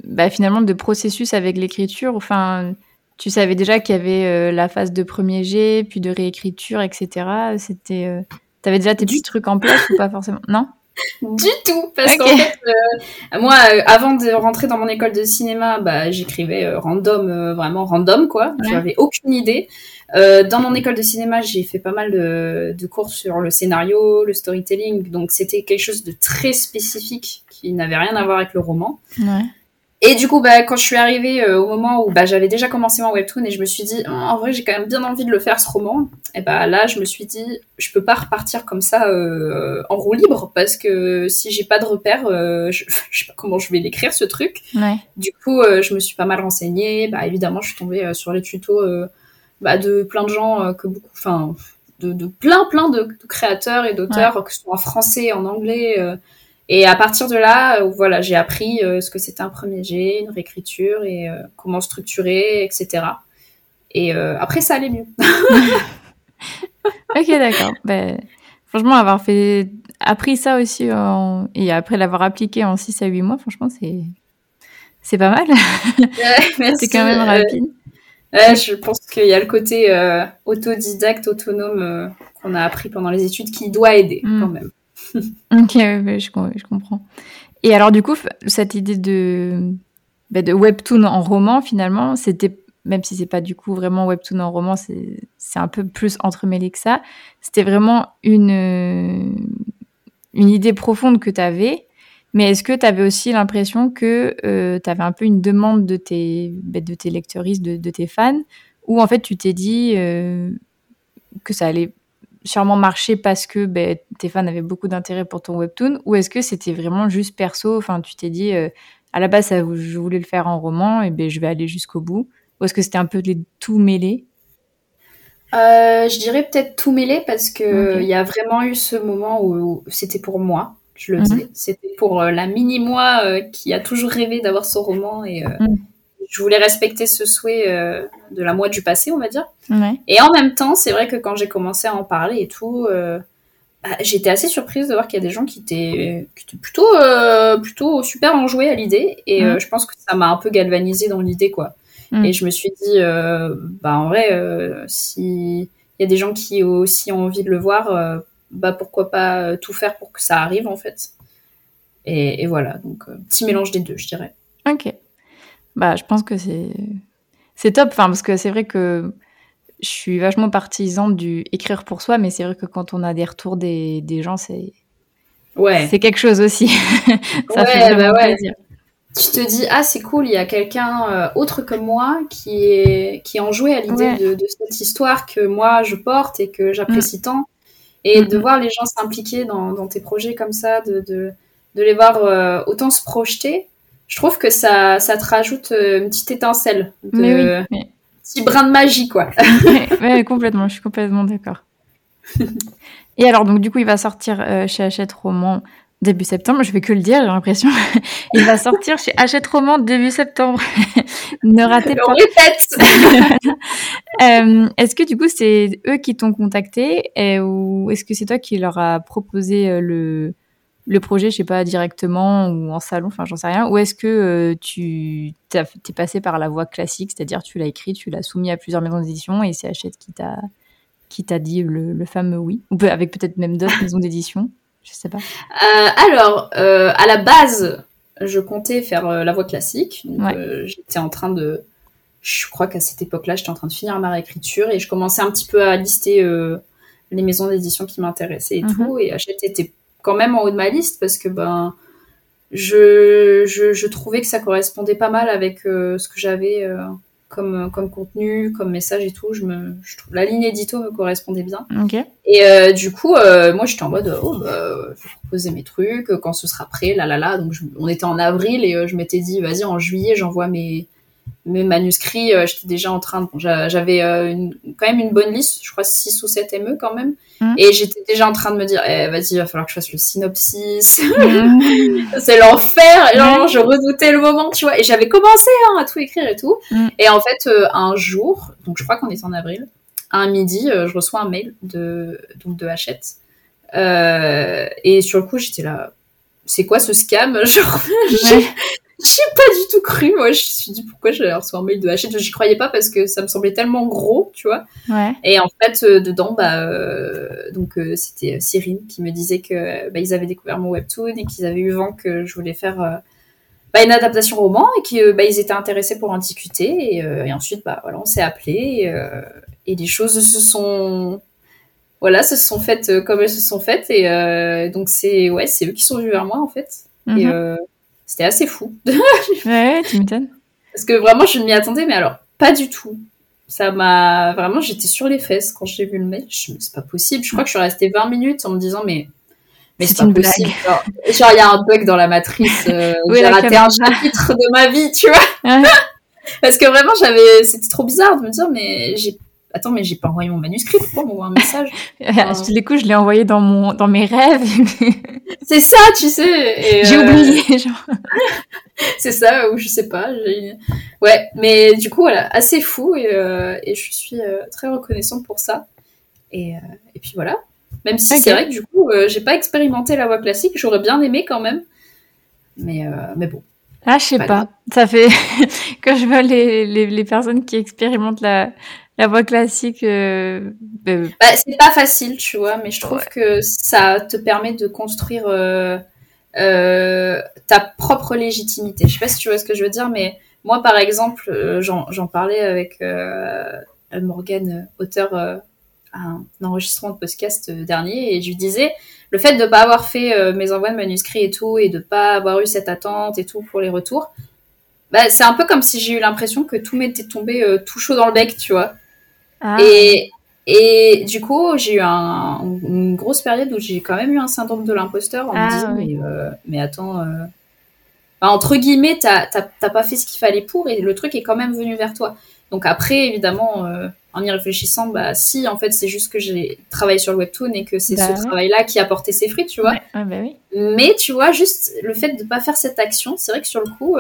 bah, finalement, de processus avec l'écriture? Enfin, tu savais déjà qu'il y avait euh, la phase de premier jet, puis de réécriture, etc. C'était, euh, tu avais déjà tes petits trucs en place ou pas forcément? Non? Du tout parce qu'en fait euh, moi avant de rentrer dans mon école de cinéma bah j'écrivais random vraiment random quoi. J'avais aucune idée. Euh, dans mon école de cinéma, j'ai fait pas mal de, de, cours sur le scénario, le storytelling, donc c'était quelque chose de très spécifique qui n'avait rien à voir avec le roman. Ouais. Et du coup, bah, quand je suis arrivée euh, au moment où bah, j'avais déjà commencé mon webtoon et je me suis dit, oh, en vrai, j'ai quand même bien envie de le faire ce roman, et bah là, je me suis dit, je peux pas repartir comme ça euh, en roue libre parce que si j'ai pas de repère, euh, je, je, sais pas comment je vais l'écrire ce truc. Ouais. Du coup, je me suis pas mal renseignée. Bah, évidemment, je suis tombée sur les tutos bah, de plein de gens euh, que beaucoup, enfin, de, de, plein plein de, créateurs et d'auteurs, que ce soit en français, en anglais. Euh, et à partir de là, euh, voilà, j'ai appris ce que c'était un premier jet, une réécriture et comment structurer, etc. Et après, ça allait mieux. ok, d'accord. Ben, franchement, avoir fait appris ça aussi et après l'avoir appliqué en 6 à 8 mois, franchement, c'est c'est pas mal. c'est quand même rapide je pense qu'il y a le côté euh, autodidacte, autonome euh, qu'on a appris pendant les études qui doit aider hmm. quand même. ok, je, comprends. Et alors du coup, cette idée de, bah, de webtoon en roman, finalement, c'était, même si c'est pas du coup vraiment webtoon en roman, c'est un peu plus entremêlé que ça, c'était vraiment une, une idée profonde que tu avais mais est-ce que tu avais aussi l'impression que euh, tu avais un peu une demande de tes, bah, de tes lecteuristes, de, tes fans, ou en fait tu t'es dit euh, que ça allait sûrement marcher parce que bah, tes fans avaient beaucoup d'intérêt pour ton webtoon, ou est-ce que c'était vraiment juste perso? Enfin, tu t'es dit, euh, à la base, ça, je voulais le faire en roman, et ben je vais aller jusqu'au bout. Ou est-ce que c'était un peu les, tout mêlé je dirais peut-être tout mêlé parce que il y a vraiment eu ce moment où c'était pour moi je le mhm. C'était pour euh, la mini-moi euh, qui a toujours rêvé d'avoir son roman et euh, mhm. Je voulais respecter ce souhait de la moi du passé, on va dire. Et en même temps, c'est vrai que quand j'ai commencé à en parler et tout, bah, j'étais assez surprise de voir qu'il y a des gens qui étaient, plutôt, plutôt super enjoués à l'idée et je pense que ça m'a un peu galvanisé dans l'idée, quoi. Et je me suis dit, bah en vrai, si il y a des gens qui aussi ont envie de le voir, bah pourquoi pas euh, tout faire pour que ça arrive en fait. Et, voilà, donc euh, petit mélange des deux, je dirais. Ok. Bah, je pense que c'est c'est top, enfin parce que c'est vrai que je suis vachement partisane du écrire pour soi, mais c'est vrai que quand on a des retours des, des gens, c'est ouais. c'est quelque chose aussi. ça fait bah ouais. plaisir. Tu te dis ah c'est cool, il y a quelqu'un euh, autre que moi qui est qui en joué à l'idée de, de, cette histoire que moi je porte et que j'apprécie mm. tant. Et de voir les gens s'impliquer dans, dans, tes projets comme ça, de, de, de les voir euh, autant se projeter, je trouve que ça, ça te rajoute euh, une petite étincelle, de, un petit brin de magie, quoi. oui, complètement, je suis complètement d'accord. Et alors, donc, du coup, il va sortir euh, chez Hachette Roman début septembre, je vais que le dire, j'ai l'impression. Il va sortir chez Hachette Roman début septembre. ne ratez pas. euh, est-ce que du coup c'est eux qui t'ont contacté ou est-ce que c'est toi qui leur a proposé euh, le, le projet, je sais pas, directement ou en salon, enfin j'en sais rien, ou est-ce que euh, tu t'es passé par la voie classique, c'est-à-dire tu l'as écrit, tu l'as soumis à plusieurs maisons d'édition et c'est Hachette qui t'a qui t'a dit le, le fameux oui, ou avec peut-être même d'autres maisons d'édition je sais pas. Euh, alors, euh, à la base, je comptais faire la voie classique. J'étais en train de, je crois qu'à cette époque-là, j'étais en train de finir ma réécriture et je commençais un petit peu à lister les maisons d'édition qui m'intéressaient et mhm. tout. Et Hachette était quand même en haut de ma liste parce que ben je, je, trouvais que ça correspondait pas mal avec ce que j'avais comme, comme contenu, comme message et tout. Je me, je trouve, la ligne édito me correspondait bien. Et euh, du coup, euh, moi, j'étais en mode, oh, bah, je vais proposer mes trucs quand ce sera prêt, là, là, là. Donc, on était en avril et euh, je m'étais dit, vas-y, en juillet, j'envoie mes, mes manuscrits, euh, j'étais déjà en train de... J'avais euh, quand même une bonne liste, je crois 6 ou 7 ME quand même. Mmh. Et j'étais déjà en train de me dire, eh, vas-y, il va falloir que je fasse le synopsis. Mmh. c'est l'enfer. Et genre, je redoutais le moment, tu vois. Et j'avais commencé hein, à tout écrire et tout. Mmh. Et en fait, euh, un jour, donc je crois qu'on est en avril, à un midi, je reçois un mail de, donc de Hachette. et sur le coup, j'étais là, c'est quoi ce scam? Genre, j'ai pas du tout cru. Moi, je me suis dit pourquoi j'allais recevoir un mail de Hachette. J'y croyais pas parce que ça me semblait tellement gros, tu vois. Ouais. Et en fait, euh, dedans, bah, euh, donc euh, c'était Cyrine qui me disait que bah, ils avaient découvert mon webtoon et qu'ils avaient eu vent que je voulais faire bah, une adaptation roman et qu'ils bah, ils étaient intéressés pour en discuter. Et, et ensuite, bah voilà, on s'est appelé et, et, les choses se sont voilà, se sont faites comme elles se sont faites et donc c'est ouais, c'est eux qui sont venus vers moi en fait. Et mhm. C'était assez fou. ouais, tu m'étonnes. Parce que vraiment, je ne m'y attendais, mais alors, pas du tout. Ça m'a. Vraiment, j'étais sur les fesses quand j'ai vu le me c'est pas possible. Je crois que je suis restée 20 minutes en me disant, mais. Mais c'est pas possible. Genre, il y a un bug dans la matrice. Euh, j'ai raté un chapitre de ma vie, tu vois. Parce que vraiment, j'avais. C'était trop bizarre de me dire, mais j'ai attends, mais j'ai pas envoyé mon manuscrit, pourquoi m'envoie un message enfin... Du coup, je l'ai envoyé dans, mon, dans mes rêves. c'est ça, tu sais. J'ai euh, oublié, genre. c'est ça, ou je sais pas. Ouais, mais du coup, voilà, assez fou et, euh, et je suis euh, très reconnaissante pour ça. Et, et puis voilà. Même si c'est vrai que du coup, j'ai pas expérimenté la voix classique, j'aurais bien aimé quand même. Mais, mais bon. Ah, je sais pas. Ça fait que je vois les, les, les personnes qui expérimentent la, la voix classique. Euh, bah, bah, c'est pas facile, tu vois, mais je trouve que ça te permet de construire euh, euh, ta propre légitimité. Je sais pas si tu vois ce que je veux dire, mais moi, par exemple, j'en parlais avec Morgan, auteur, un enregistrement de podcast dernier, et je lui disais le fait de pas avoir fait mes envois de manuscrits et tout, et de pas avoir eu cette attente et tout pour les retours. Bah, c'est un peu comme si j'ai eu l'impression que tout m'était tombé tout chaud dans le bec, tu vois. Ah. Et, et du coup, j'ai eu un, une grosse période où j'ai quand même eu un syndrome de l'imposteur en me ah, disant, mais, euh, mais, attends, euh... entre guillemets, t'as pas fait ce qu'il fallait pour et le truc est quand même venu vers toi. Donc après, évidemment, euh, en y réfléchissant, bah si, en fait, c'est juste que j'ai travaillé sur le webtoon et que c'est bah ce travail-là qui a porté ses fruits, tu vois. bah oui. Mais tu vois, juste le fait de pas faire cette action, c'est vrai que sur le coup,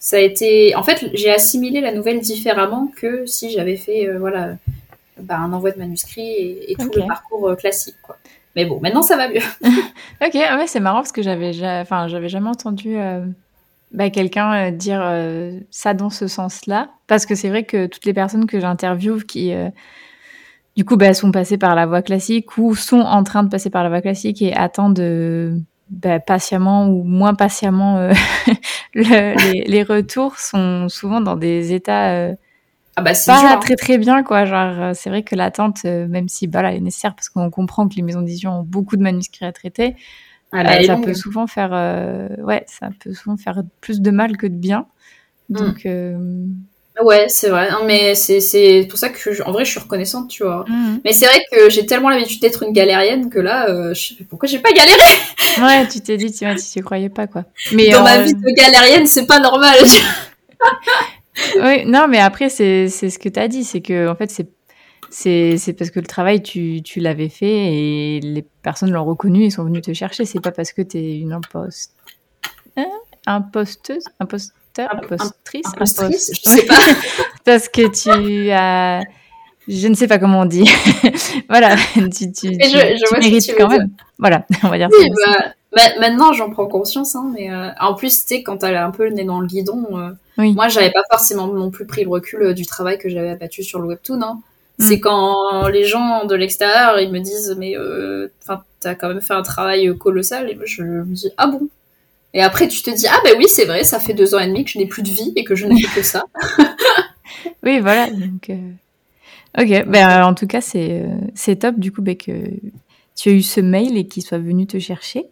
ça a été. En fait, j'ai assimilé la nouvelle différemment que si j'avais fait euh, voilà, bah, un envoi de manuscrit et, tout le parcours euh, classique. Quoi. Mais bon, maintenant ça va mieux. ok, ouais, c'est marrant parce que j'avais, enfin, j'avais jamais entendu euh, bah, quelqu'un dire ça dans ce sens-là. Parce que c'est vrai que toutes les personnes que j'interviewe qui du coup, bah, sont passées par la voie classique ou sont en train de passer par la voie classique et attendent bah, patiemment ou moins patiemment euh, les, les, retours sont souvent dans des états euh, ah bah, pas hein. très très bien quoi genre euh, c'est vrai que l'attente même si bah là elle est nécessaire parce qu'on comprend que les maisons d'édition ont beaucoup de manuscrits à traiter ah bah, ça peut souvent faire ouais ça peut souvent faire plus de mal que de bien hmm. Ouais, c'est vrai. mais c'est pour ça que, en vrai, je suis reconnaissante, tu vois. Mhm. Mais c'est vrai que j'ai tellement l'habitude d'être une galérienne que là, euh, je sais pourquoi j'ai pas galéré. ouais, tu t'es dit, tu tu croyais pas, quoi. Mais dans ma vie de galérienne, c'est pas normal. oui, non, mais après, c'est ce que tu as dit, c'est que en fait, c'est c'est parce que le travail, tu, tu l'avais fait et les personnes l'ont reconnu et sont venues te chercher. C'est pas parce que tu es une imposte... Hein? Imposteuse, imposte impostrice, impostrice, je sais pas. Parce que tu as, je ne sais pas comment on dit. voilà, tu, tu, je, mérites quand même. Voilà, on va dire oui, bah, bah, maintenant, j'en prends conscience, hein, mais euh, en plus, tu sais, quand t'as un peu le nez dans le guidon, euh, oui. moi, j'avais pas forcément non plus pris le recul euh, du travail que j'avais abattu sur le webtoon. Hein. Mm. C'est quand les gens de l'extérieur, ils me disent, mais enfin, t'as quand même fait un travail colossal, et moi, je me dis, ah bon? Et après, tu te dis, ah ben oui, c'est vrai, ça fait deux ans et demi que je n'ai plus de vie et que je ne fais que ça. oui, voilà. Donc, Ok, ben, en tout cas, c'est c'est top du coup ben, que tu as eu ce mail et qu'il soit venu te chercher.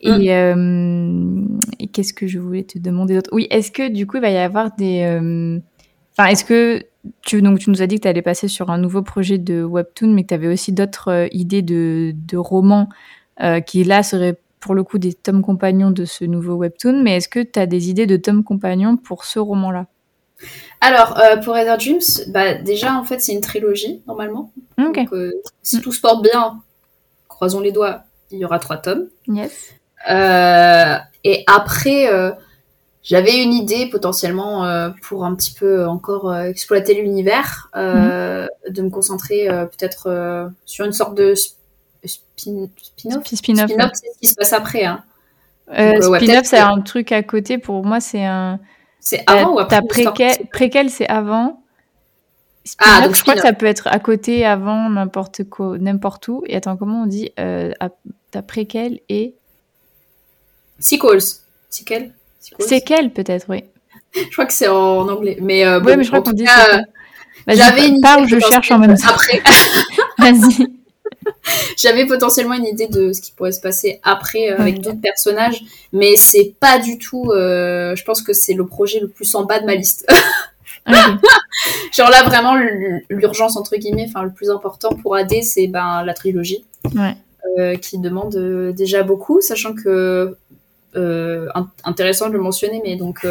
Et, mm. et qu'est-ce que je voulais te demander d'autre? Oui, est-ce que du coup, il va y avoir des... Enfin, est-ce que tu, donc, tu nous as dit que tu allais passer sur un nouveau projet de webtoon, mais que tu avais aussi d'autres idées de, de romans qui, là, seraient pour le coup des tomes compagnons de ce nouveau webtoon, mais est-ce que tu as des idées de tomes compagnons pour ce roman-là? Alors, euh, pour Ether Dreams, bah, déjà, en fait, c'est une trilogie, normalement. Donc, euh, si tout se porte bien, croisons les doigts, il y aura trois tomes. Yes. Euh, et après, j'avais une idée potentiellement pour un petit peu encore exploiter l'univers, mhm. de me concentrer peut-être sur une sorte de spin-off? Spin-off, c'est ce qui se passe après. Hein. spin-off, c'est un truc à côté. Pour moi, c'est un c'est avant ou après préquel, préquel c'est avant. Ah, donc je crois que ça peut être à côté, avant, n'importe quoi, n'importe où. Et attends, comment on dit euh, Ta préquel et. Sequels. Sequel Sequel, peut-être, oui. je crois que c'est en anglais. Mais, euh, oui, mais je crois qu'on dit. J'avais une parle, je cherche en même temps. Après. Vas-y. J'avais potentiellement une idée de ce qui pourrait se passer après euh, avec d'autres personnages, mais c'est pas du tout. Euh, je pense que c'est le projet le plus en bas de ma liste. Genre là vraiment l'urgence entre guillemets, enfin le plus important pour AD c'est ben la trilogie, euh, qui demande déjà beaucoup, sachant que intéressant de le mentionner, mais donc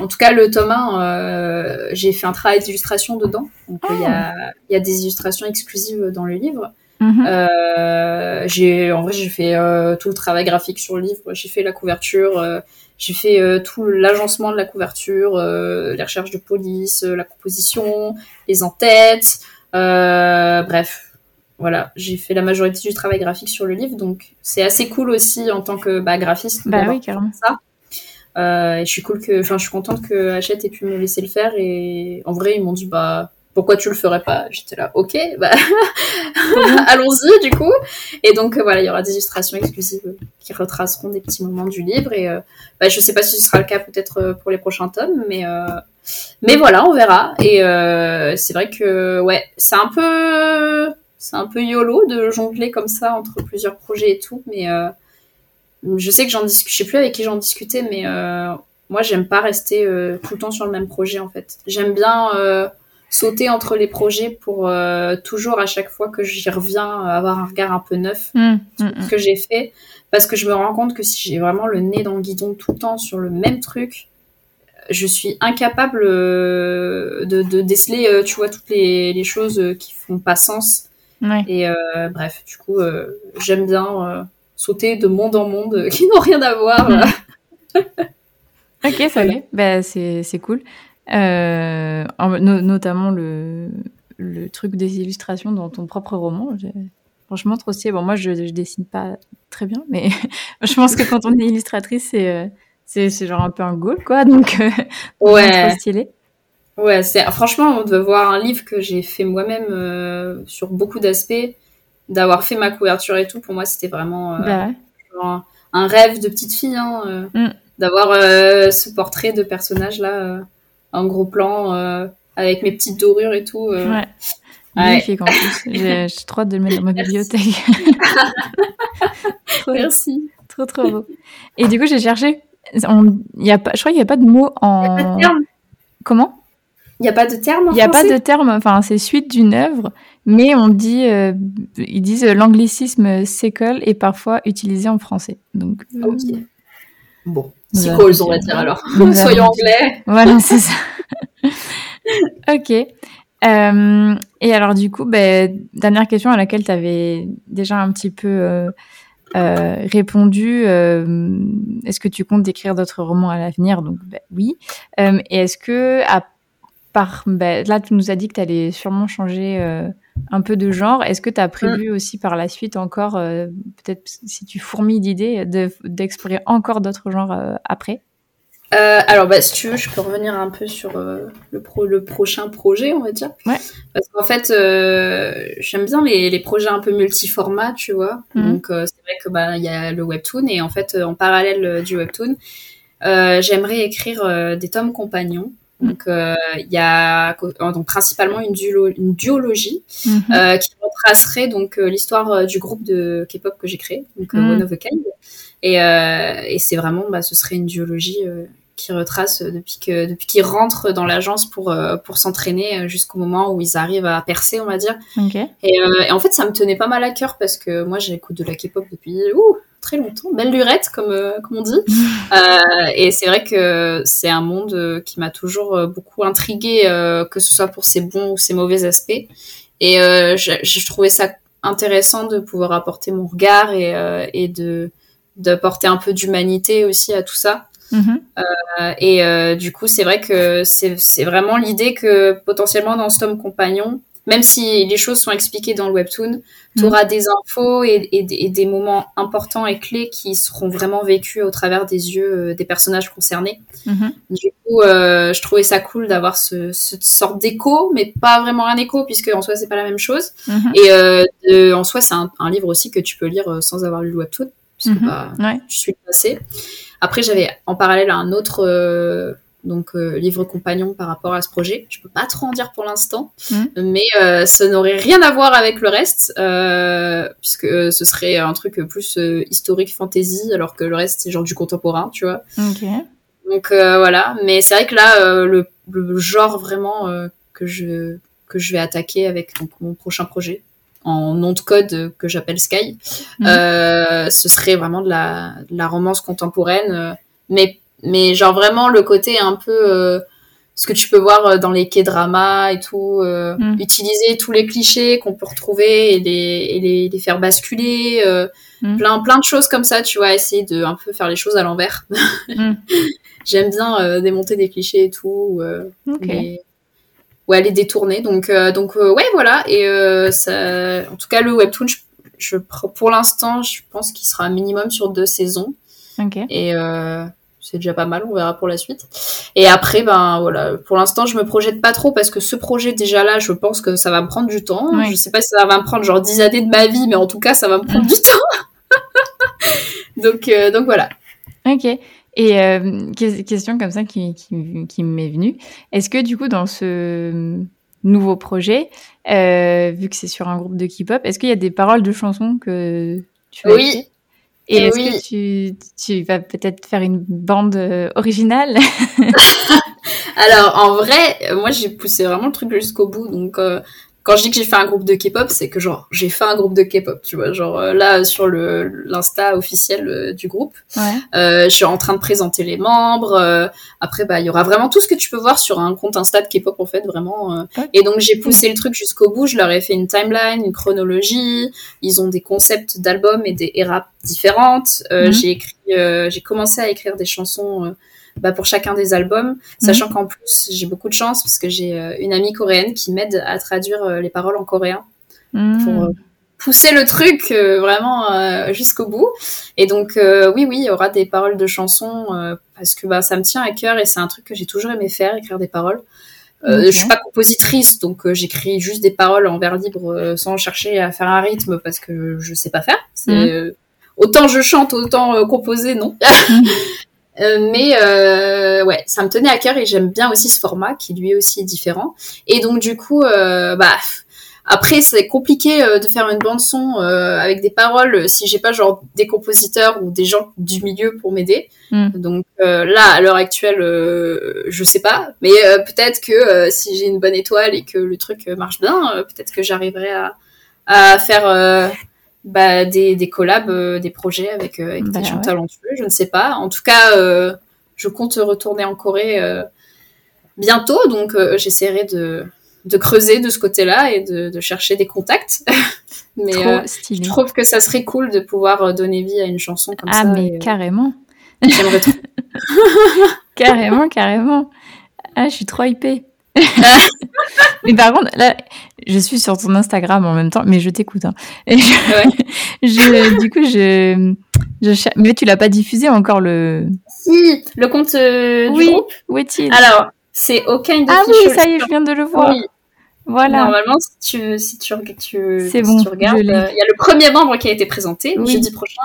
en tout cas, le tome 1, j'ai fait un travail d'illustration dedans. Donc, il y, a, ah. y, a, des illustrations exclusives dans le livre. Mhm. Euh, j'ai en vrai j'ai fait euh, tout le travail graphique sur le livre. J'ai fait la couverture, euh, j'ai fait tout l'agencement de la couverture, les recherches de police, la composition, les en-têtes. bref, voilà, j'ai fait la majorité du travail graphique sur le livre, donc c'est assez cool aussi en tant que bah, graphiste. Bah oui, carrément. Ça. Et je suis cool que, enfin, je suis contente que Hachette ait pu me laisser le faire. Et en vrai, ils m'ont dit, bah, pourquoi tu le ferais pas J'étais là, ok, bah allons-y du coup. Et donc euh, voilà, il y aura des illustrations exclusives qui retraceront des petits moments du livre. Et euh, bah, je sais pas si ce sera le cas peut-être euh, pour les prochains tomes, mais mais voilà, on verra. Et c'est vrai que ouais, c'est un peu c'est un peu yolo de jongler comme ça entre plusieurs projets et tout, mais je sais que j'en discute, je sais plus avec qui j'en discutais, mais moi j'aime pas rester tout le temps sur le même projet en fait. J'aime bien sauter entre les projets pour euh, toujours à chaque fois que j'y reviens avoir un regard un peu neuf mmh, sur mmh, ce que j'ai fait. Parce que je me rends compte que si j'ai vraiment le nez dans le guidon tout le temps sur le même truc je suis incapable euh, de, de, déceler euh, tu vois toutes les, les, choses qui font pas sens. Et bref du coup j'aime bien sauter de monde en monde qui n'ont rien à voir. Mmh. ok ça y bah, c'est cool euh, notamment le, le truc des illustrations dans ton propre roman. Franchement, trop stylé. Bon, moi, je, je dessine pas très bien, mais je pense que quand on est illustratrice, c'est euh, c'est genre un peu un goal, quoi. Donc, euh, ouais. trop stylé. Ouais, c'est franchement, de voir un livre que j'ai fait moi-même euh, sur beaucoup d'aspects, d'avoir fait ma couverture et tout, pour moi, c'était vraiment bah un, rêve de petite fille, hein, mm. d'avoir ce portrait de personnage là un gros plan euh, avec mes petites dorures et tout. Euh. Ouais. Magnifique en plus. J'ai trop hâte de le mettre dans ma bibliothèque. Merci. Trop, trop beau. Et du coup, j'ai cherché. y a pas, je crois qu'il n'y a pas de mot en. Comment? Il n'y a pas de terme Il n'y a pas de terme. Enfin, c'est suite d'une œuvre, mais on dit. Euh, ils disent l'anglicisme sécole est parfois utilisé en français. Donc. Bon. Sequels, on va dire alors. Soyons anglais. Voilà, c'est ça. ok. Euh, et alors, du coup, ben, dernière question à laquelle tu avais déjà un petit peu euh, euh, répondu. est-ce que tu comptes d'écrire d'autres romans à l'avenir? Donc, ben, oui. et est-ce que, à part. Ben, là, tu nous as dit que tu allais sûrement changer un peu de genre. Est-ce que tu as prévu mm. aussi par la suite encore, peut-être si tu fourmis d'idées, d'explorer encore d'autres genres après? Euh, alors, bah, si tu veux, je peux revenir un peu sur euh, le, pro le prochain projet, on va dire. Ouais. Parce qu'en fait, euh, j'aime bien les, les, projets un peu multiformats, tu vois. Mhm. Donc, c'est vrai que bah y a le webtoon et en fait, en parallèle du webtoon, j'aimerais écrire des tomes compagnons. Mhm. Donc, il y a donc principalement une, une duologie mhm. qui retracerait donc l'histoire du groupe de K-pop que j'ai créé, donc One of a Kind. Et, et c'est vraiment, bah, ce serait une duologie qui retrace depuis que depuis qu'ils rentrent dans l'agence pour euh, pour s'entraîner euh, jusqu'au moment où ils arrivent à percer on va dire. Euh, et, en fait ça me tenait pas mal à cœur parce que moi j'écoute de la K-pop depuis ouh, très longtemps. Belle lurette comme comme on dit. Et c'est vrai que c'est un monde qui m'a toujours beaucoup intrigué que ce soit pour ses bons ou ses mauvais aspects. Et je, trouvais ça intéressant de pouvoir apporter mon regard et, et de d'apporter un peu d'humanité aussi à tout ça Mhm. Euh, et euh, du coup, c'est vrai que c'est vraiment l'idée que potentiellement dans ce tome compagnon, même si les choses sont expliquées dans le webtoon, tu auras mhm. des infos et, et, des moments importants et clés qui seront vraiment vécus au travers des yeux euh, des personnages concernés. Mhm. Du coup, euh, je trouvais ça cool d'avoir ce, cette sorte d'écho, mais pas vraiment un écho puisque en soi c'est pas la même chose. Et euh, de, en soi, c'est un, un, livre aussi que tu peux lire sans avoir lu le webtoon puisque bah, ouais. je suis passée. Après, j'avais en parallèle un autre euh, donc euh, livre compagnon par rapport à ce projet. Je peux pas trop en dire pour l'instant, mmh. mais euh, ça n'aurait rien à voir avec le reste, puisque ce serait un truc plus historique fantasy, alors que le reste c'est genre du contemporain, tu vois. Donc voilà, mais c'est vrai que là, le, le, genre vraiment que je que je vais attaquer avec donc, mon prochain projet, en nom de code que j'appelle Sky. Mhm. Euh, ce serait vraiment de la, de la romance contemporaine, euh, mais mais genre vraiment le côté un peu euh, ce que tu peux voir dans les K-dramas et tout, mhm. utiliser tous les clichés qu'on peut retrouver et les, et les, les faire basculer, mhm. plein plein de choses comme ça, tu vois, essayer de un peu faire les choses à l'envers. J'aime bien démonter des clichés et tout. Okay ouais, elle est détournée. Donc, euh, donc euh, ouais, voilà. Et euh, ça, en tout cas, le webtoon, je, je pour l'instant, je pense qu'il sera un minimum sur deux saisons. Okay. Et c'est déjà pas mal. On verra pour la suite. Et après, ben voilà. Pour l'instant, je me projette pas trop parce que ce projet déjà là, je pense que ça va me prendre du temps. Je sais pas si ça va me prendre genre 10 années de ma vie, mais en tout cas, ça va me prendre du temps. donc, donc voilà. Ok. Et euh, question comme ça qui, qui, qui m'est venue. Est-ce que du coup, dans ce nouveau projet, euh, vu que c'est sur un groupe de K-pop, est-ce qu'il y a des paroles de chansons que tu as Oui. Et, est-ce que tu, tu vas peut-être faire une bande euh, originale Alors en vrai, moi j'ai poussé vraiment le truc jusqu'au bout, donc euh, quand je dis que j'ai fait un groupe de K-pop, c'est que genre j'ai fait un groupe de K-pop, tu vois, genre euh, là sur le l'insta officiel euh, du groupe, ouais. euh, je suis en train de présenter les membres. Euh, après bah il y aura vraiment tout ce que tu peux voir sur un compte Insta de K-pop en fait vraiment. Ouais. Et donc j'ai poussé le truc jusqu'au bout. Je leur ai fait une timeline, une chronologie. Ils ont des concepts d'albums et des eras différentes. Mm -hmm. J'ai écrit, j'ai commencé à écrire des chansons bah, pour chacun des albums, sachant mmh. qu'en plus j'ai beaucoup de chance parce que j'ai euh, une amie coréenne qui m'aide à traduire euh, les paroles en coréen mmh. pour euh, pousser le truc euh, vraiment euh, jusqu'au bout. Et donc euh, oui, oui, il y aura des paroles de chansons parce que bah, ça me tient à cœur et c'est un truc que j'ai toujours aimé faire, écrire des paroles. Okay. Je suis pas compositrice, donc j'écris juste des paroles en vers libre sans chercher à faire un rythme parce que je sais pas faire. Mmh. Autant je chante, autant composer, non. Euh, mais euh, ouais, ça me tenait à cœur et j'aime bien aussi ce format qui lui aussi est différent. Et donc du coup, euh, bah après c'est compliqué euh, de faire une bande son euh, avec des paroles si j'ai pas genre des compositeurs ou des gens du milieu pour m'aider. Mm. Donc là à l'heure actuelle, je sais pas, mais peut-être que si j'ai une bonne étoile et que le truc marche bien, peut-être que j'arriverai à à faire bah, des, des collabs, euh, des projets avec, euh, avec bah, des gens ouais. talentueux, je ne sais pas. En tout cas, euh, je compte retourner en Corée euh, bientôt, donc j'essaierai de, de creuser de ce côté-là et de, de chercher des contacts. mais je trouve que ça serait cool de pouvoir donner vie à une chanson comme ah, ça. Ah, mais et, carrément. J'aimerais trop. carrément, carrément. Ah, je suis trop hypée. mais par contre, là, je suis sur ton Instagram en même temps, mais je t'écoute. Hein. Je, ouais. je, du coup, je, je, mais tu l'as pas diffusé encore le. Si, le compte euh, oui. du groupe. Où est-il Alors, c'est aucun Ah oui, ça y est, je viens de le voir. Oui. Voilà. Normalement, si tu, si tu, tu, si bon, tu regardes, il euh, y a le premier membre qui a été présenté. Oui. Jeudi prochain,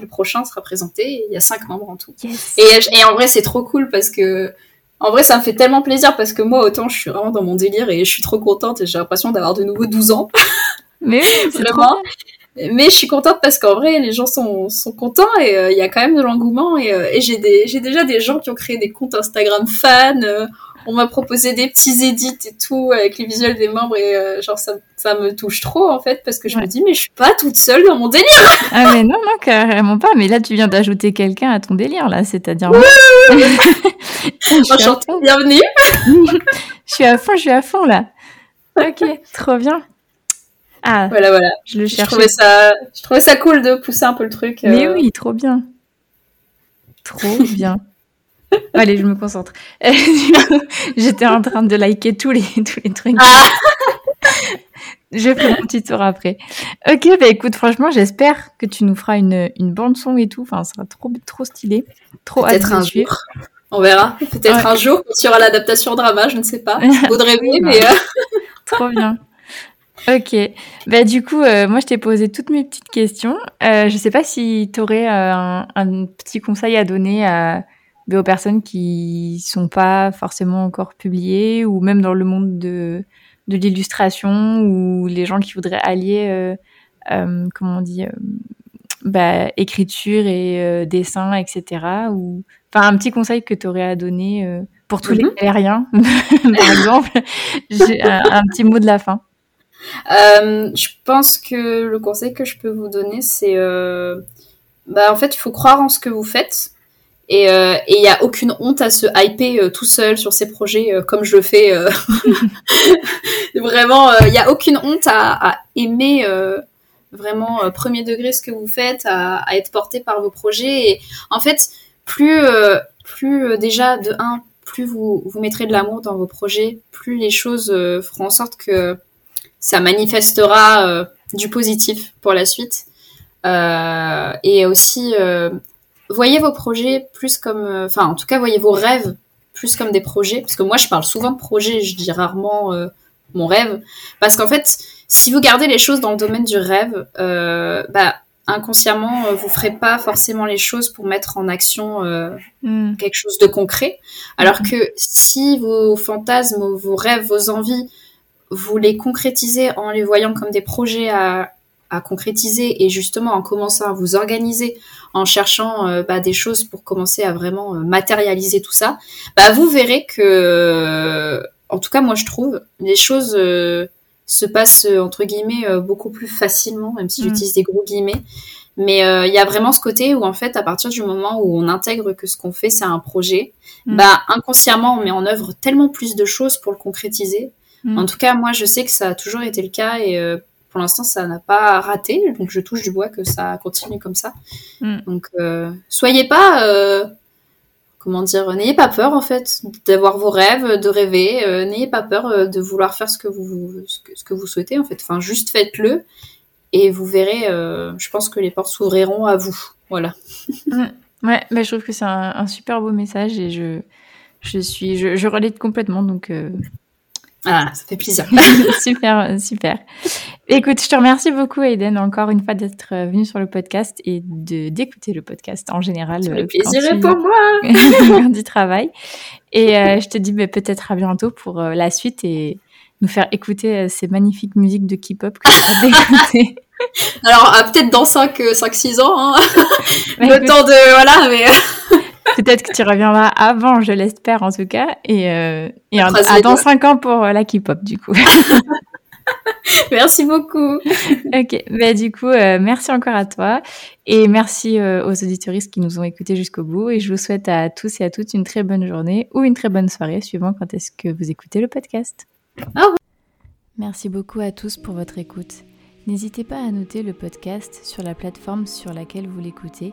le prochain sera présenté. Il y a cinq membres en tout. Yes. Et, et en vrai, c'est trop cool parce que en vrai, ça me fait tellement plaisir parce que moi, autant je suis vraiment dans mon délire et je suis trop contente et j'ai l'impression d'avoir de nouveau 12 ans. Mais vraiment. Mais je suis contente parce qu'en vrai, les gens sont, sont contents et il euh, y a quand même de l'engouement et, euh, et j'ai déjà des gens qui ont créé des comptes Instagram fans. Euh, on m'a proposé des petits edits et tout avec les visuels des membres et genre ça, ça me touche trop en fait parce que je me dis mais je suis pas toute seule dans mon délire. ah mais non non carrément pas mais là tu viens d'ajouter quelqu'un à ton délire là c'est-à-dire. Oui, Enchantée, bienvenue. je suis à fond je suis à fond là. Ok trop bien. Ah, voilà, voilà. Je le cherchais. Je trouvais ça, je trouvais ça cool de pousser un peu le truc. Mais euh. oui, trop bien. Trop bien. Allez, je me concentre. J'étais en train de liker tous les, tous les trucs. Ah je fais mon petit tour après. Ok, bah écoute, franchement, j'espère que tu nous feras une, une bande son et tout. Enfin, ça sera trop, trop stylé. Trop Peut-être un jour. On verra. Peut-être un jour, il y aura l'adaptation drama, je ne sais pas. Faudrait rêver, mais. Euh. trop bien. Ok. Bah, du coup, euh, moi, je t'ai posé toutes mes petites questions. Euh, je ne sais pas si tu aurais euh, un, petit conseil à donner à, bah, aux personnes qui sont pas forcément encore publiées ou même dans le monde de, de l'illustration ou les gens qui voudraient allier, comment on dit, bah, écriture et dessin, etc. Ou... Enfin, un petit conseil que tu aurais à donner pour tous les mm-hmm. aériens, par exemple. J'ai un petit mot de la fin. Euh, je pense que le conseil que je peux vous donner, c'est, euh, bah, en fait, il faut croire en ce que vous faites. Et il euh, n'y a aucune honte à se hyper tout seul sur ses projets, comme je le fais. vraiment, il n'y a aucune honte à, aimer vraiment premier degré ce que vous faites, à, être porté par vos projets. Et en fait, plus, plus déjà de un, plus vous, vous mettrez de l'amour dans vos projets, plus les choses feront en sorte que ça manifestera euh, du positif pour la suite. Euh, et aussi, euh, voyez vos projets plus comme, enfin, en tout cas, voyez vos rêves plus comme des projets, parce que moi, je parle souvent de projets, je dis rarement mon rêve, parce qu'en fait, si vous gardez les choses dans le domaine du rêve, bah inconsciemment, vous ferez pas forcément les choses pour mettre en action hmm. quelque chose de concret. Alors hmm. que si vos fantasmes, vos rêves, vos envies vous les concrétisez en les voyant comme des projets à, à concrétiser et justement en commençant à vous organiser, en cherchant euh, bah, des choses pour commencer à vraiment euh, matérialiser tout ça, bah, vous verrez que, en tout cas moi je trouve, les choses euh, se passent entre guillemets beaucoup plus facilement, même si mm. j'utilise des gros guillemets. Mais il y a vraiment ce côté où en fait, à partir du moment où on intègre que ce qu'on fait c'est un projet, mm. bah inconsciemment on met en œuvre tellement plus de choses pour le concrétiser Mm. En tout cas, moi, je sais que ça a toujours été le cas et euh, pour l'instant, ça n'a pas raté. Donc, je touche du bois que ça continue comme ça. Mm. Donc, euh, soyez pas, euh, comment dire, n'ayez pas peur en fait d'avoir vos rêves, de rêver. n'ayez pas peur de vouloir faire ce que vous ce que, vous souhaitez en fait. Enfin, juste faites-le et vous verrez. je pense que les portes s'ouvriront à vous. Voilà. Mm. Ouais, mais je trouve que c'est un, super beau message et je je suis je, je relate complètement donc ah, ça fait plaisir. super, super. Écoute, je te remercie beaucoup, Aiden, encore une fois d'être venu sur le podcast et de d'écouter le podcast en général. Ça fait plaisir pour moi. du travail. Et euh, je te dis bah, peut-être à bientôt pour euh, la suite et nous faire écouter euh, ces magnifiques musiques de K-pop que tu as Alors, peut-être dans 5-6 ans, hein. le temps de... Voilà, mais... Peut-être que tu reviendras avant, je l'espère en tout cas. Et, euh, et dans 5 ans pour euh, la K-pop, du coup. merci beaucoup. ok, bah, du coup, euh, merci encore à toi. Et merci aux auditoristes qui nous ont écoutés jusqu'au bout. Et je vous souhaite à tous et à toutes une très bonne journée ou une très bonne soirée, suivant quand est-ce que vous écoutez le podcast. Au revoir. Merci beaucoup à tous pour votre écoute. N'hésitez pas à noter le podcast sur la plateforme sur laquelle vous l'écoutez